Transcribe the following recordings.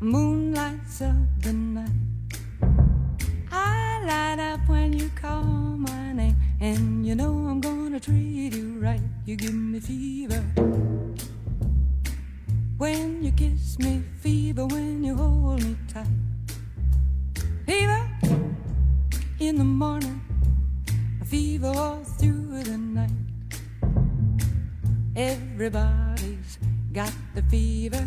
moon lights up the night. I light up when you call my name, and you know I'm gonna treat you right. You give me fever. When you kiss me, fever when you hold me tight. Fever in the morning, fever all through the night. Everybody's got the fever,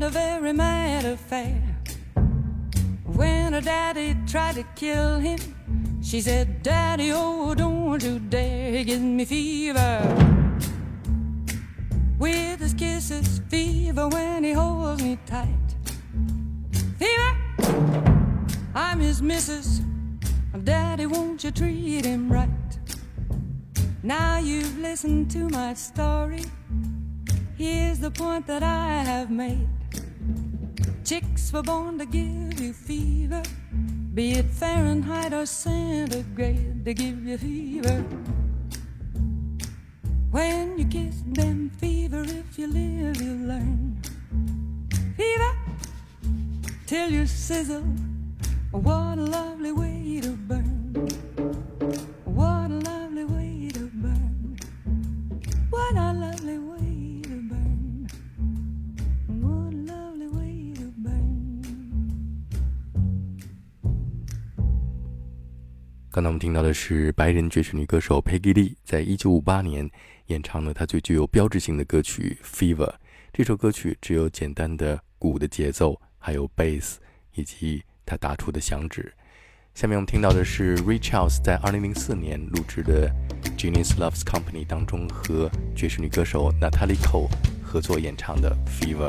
had a very mad affair. When her daddy tried to kill him, she said, Daddy, oh, don't you dare give me fever. With his kisses, fever when he holds me tight. Fever, I'm his missus. Daddy, won't you treat him right? Now you've listened to my story. Here's the point that I have made. Chicks were born to give you fever, be it Fahrenheit or centigrade, they give you fever. When you kiss them, fever, if you live, you learn. Fever, till you sizzle. What a lovely way to burn. 刚才我们听到的是白人爵士女歌手 Peggy Lee 在一九五八年演唱了她最具有标志性的歌曲《Fever》。这首歌曲只有简单的鼓的节奏，还有贝斯以及她打出的响指。下面我们听到的是 Ray Charles 在二零零四年录制的《Genius Loves Company》当中和爵士女歌手 Natalie Cole 合作演唱的《Fever》。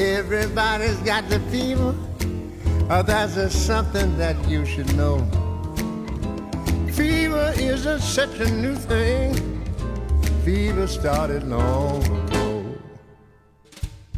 Everybody's got the fever. Uh, that's just something that you should know. Fever isn't such a new thing. Fever started long ago.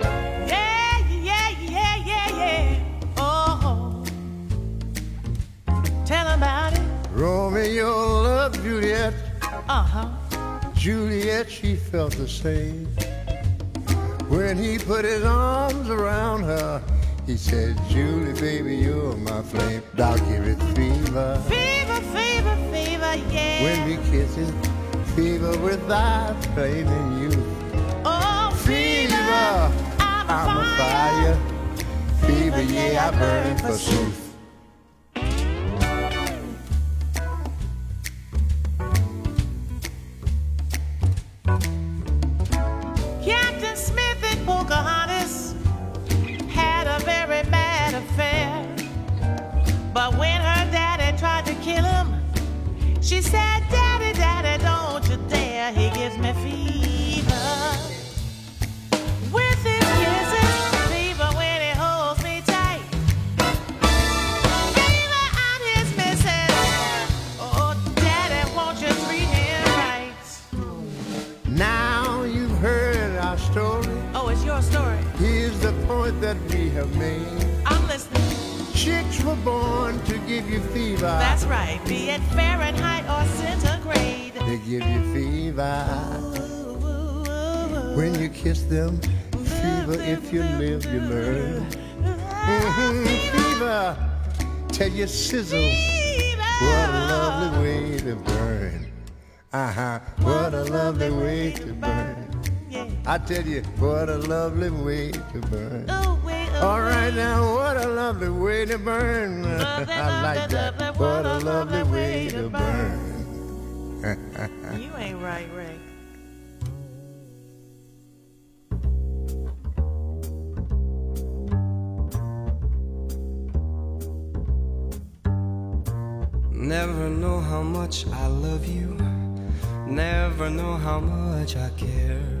Yeah, yeah, yeah, yeah, yeah. Oh, tell about it. Romeo loved Juliet. Uh huh. Juliet, she felt the same. When he put his arms around her, he said, Julie, baby, you're my flame. I'll give it fever. Fever, fever, fever, yeah. When we kiss it, fever without flaming you. oh, Fever, I'm, I'm a fire. Fever, yeah, I burn for truth. But when her daddy tried to kill him, she said, Daddy, Daddy, don't you dare. He gives me fever. With his kisses, fever when he holds me tight. Fever, I'm his missus. Oh, Daddy, won't you treat him right? Now you've heard our story. Oh, it's your story. Here's the point that we have made. I'm listening. Chicks were born to give you fever. That's right, be it Fahrenheit or centigrade. They give you fever. When you kiss them, fever. If you live, you learn. Fever. Tell you sizzle. What a lovely way to burn. Uh huh. What a lovely way to burn. Yeah. I tell you, what a lovely way to burn. Ooh, wait, ooh, All right now, what a lovely way to burn. Lovely, I like lovely, that. lovely, What a lovely way to burn. You ain't right, Ray. Never know how much I love you. Never know how much I care.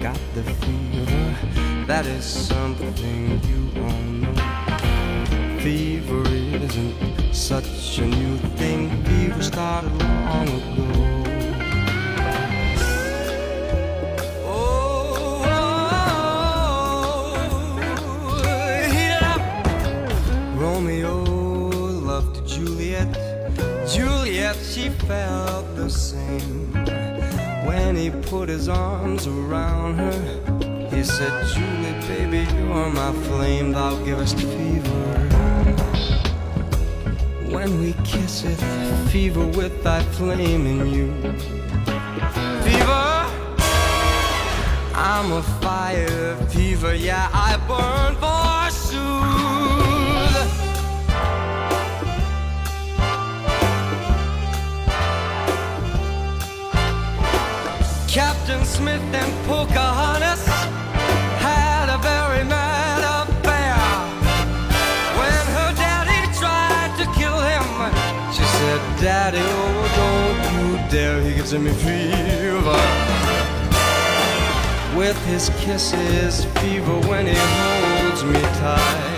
got the fever. That is something you all know. Fever isn't such a new thing. Fever started long ago. Oh. Romeo loved Juliet. Juliet, she felt the. When he put his arms around her, he said, Julie, baby, you're my flame, thou givest fever. When we kiss it, fever with thy flame in you. Fever, I'm a fire fever, yeah, I burn forsooth. Smith and Pocahontas had a very mad affair. When her daddy tried to kill him, she said, Daddy, oh, don't you dare, he gives me fever. With his kisses, fever when he holds me tight.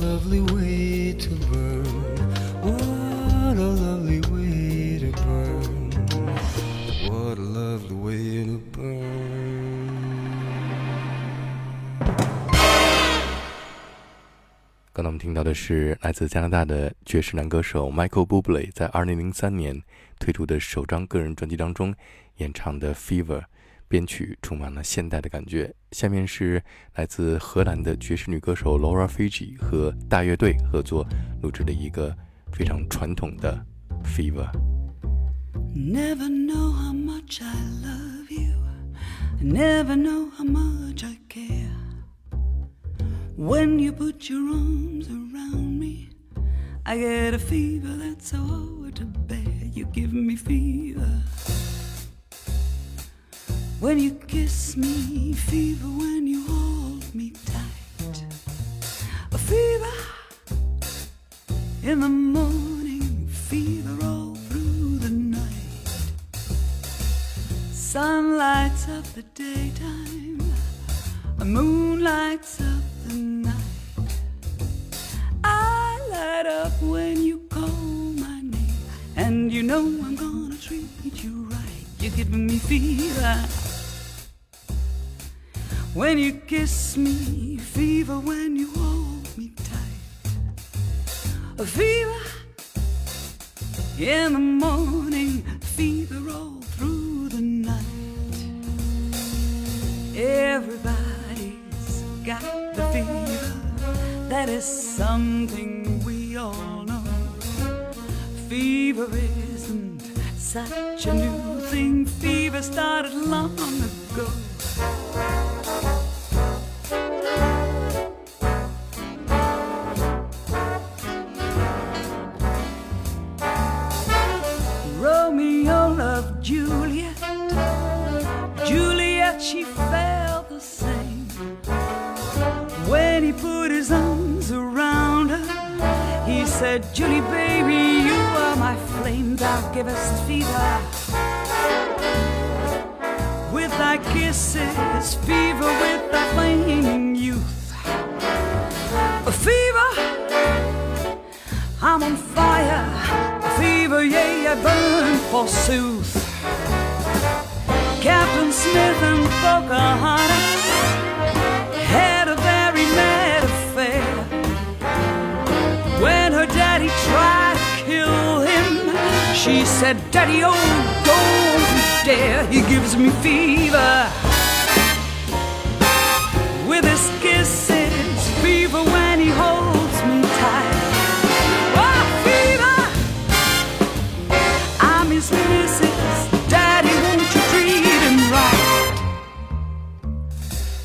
What a lovely way to burn. What a lovely way to burn. What a lovely way to burn. 刚才我们听到的是来自加拿大的爵士男歌手 Michael Bublé 在2003年推出的首张个人专辑当中演唱的《Fever》， 编曲充满了现代的感觉。下面是来自荷兰的爵士女歌手 Laura Fiji 和大乐队合作录制的一个非常传统的《Fever》。Never know how much I love you. Never know how much I care. When you put your arms around me, I get a fever that's so hard to bear. You give me fever. When you kiss me, fever when you hold me tight. A fever in the morning, fever all through the night. Sun lights up the daytime, the moon lights up the night. I light up when you call my name, and you know I'm gonna treat you right. You're giving me fever. When you kiss me, fever when you hold me tight. A fever in the morning, fever all through the night. Everybody's got the fever, that is something we all know. Fever isn't such a new thing, fever started long ago. Givest fever. With thy kisses, fever with thy flaming youth. A fever, I'm on fire. A fever, yeah, I burn forsooth. Captain Smith and Pocahontas she said, Daddy, oh, don't dare. He gives me fever. With his kisses, fever when he holds me tight. Oh, fever! I'm his missus. Daddy, won't you treat him right?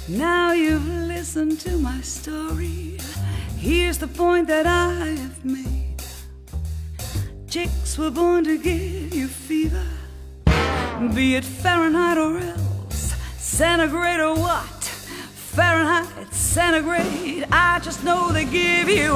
Now you've listened to my story. Here's the point that I have made. Chicks were born to give you fever, be it Fahrenheit or else centigrade or what. Fahrenheit, centigrade, I just know they give you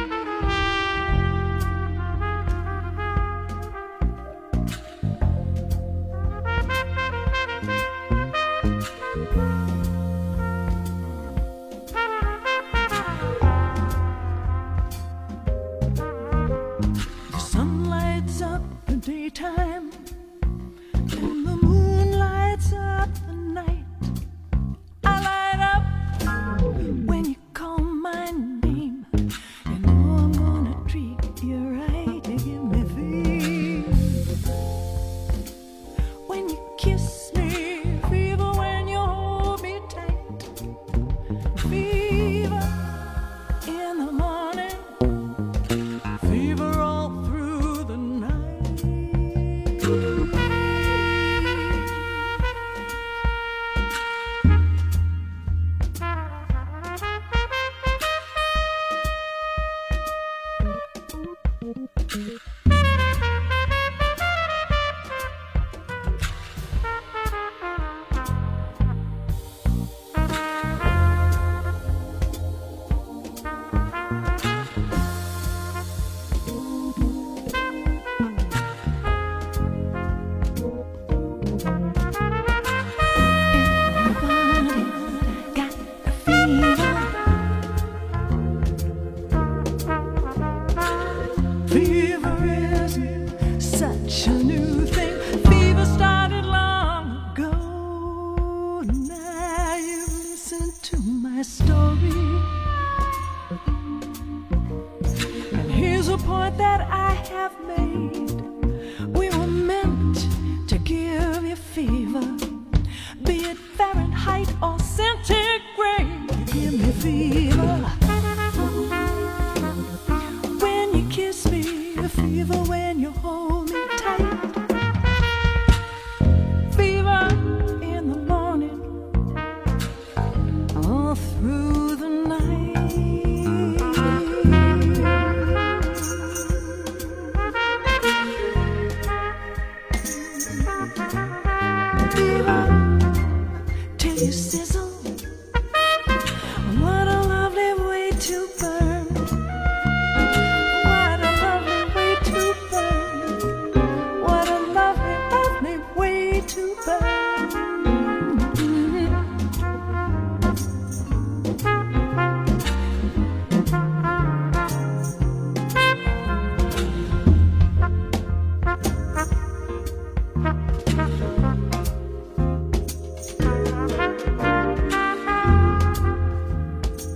Through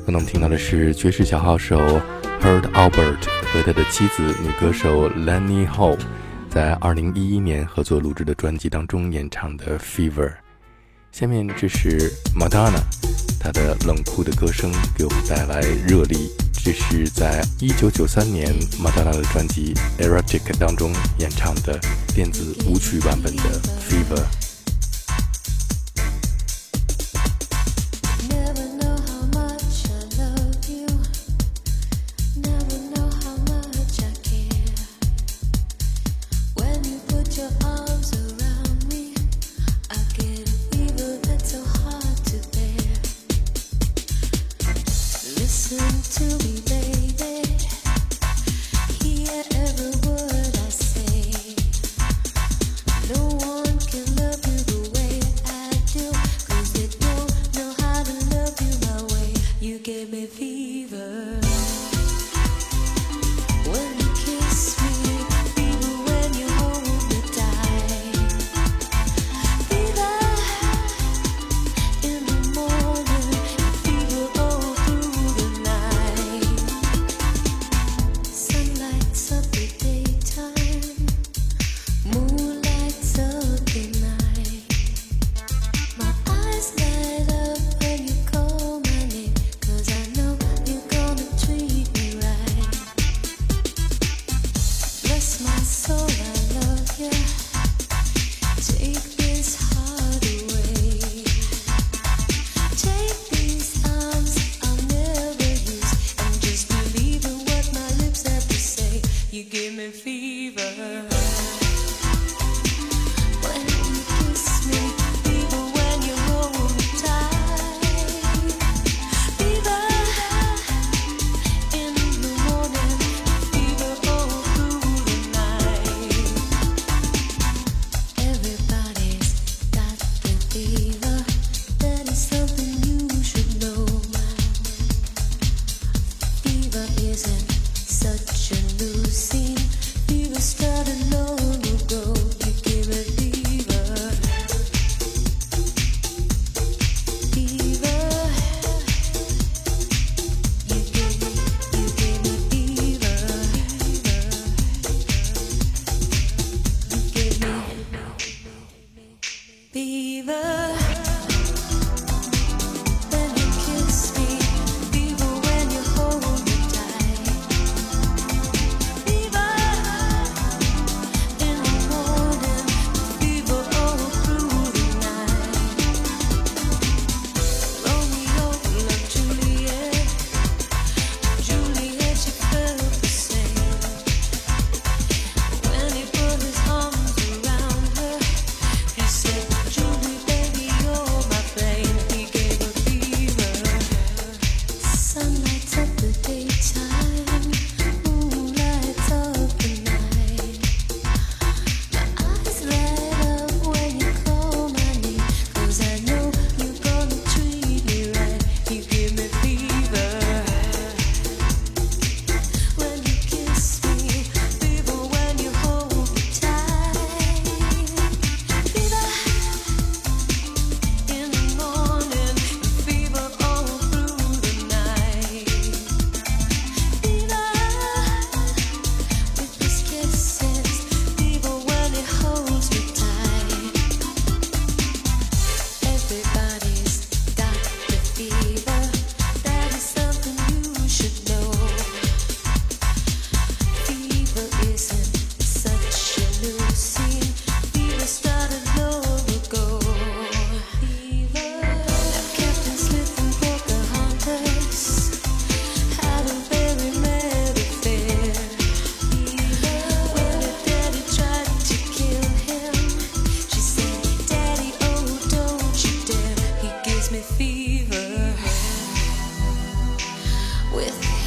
刚刚我们听到的是爵士小号手 Herb Albert 和他的妻子女歌手 Lenny Ho 在2011年合作录制的专辑当中演唱的《Fever》。下面这是 Madonna，她的冷酷的歌声给我们带来热力。这是在1993年 Madonna 的专辑《Erotic》当中演唱的电子舞曲版本的《Fever》。To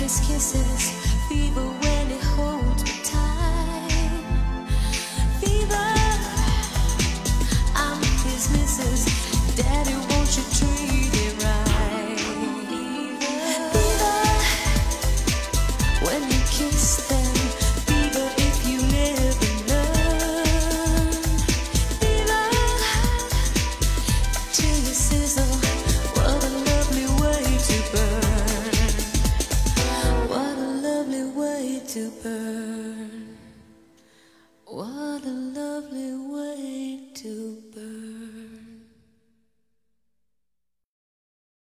kisses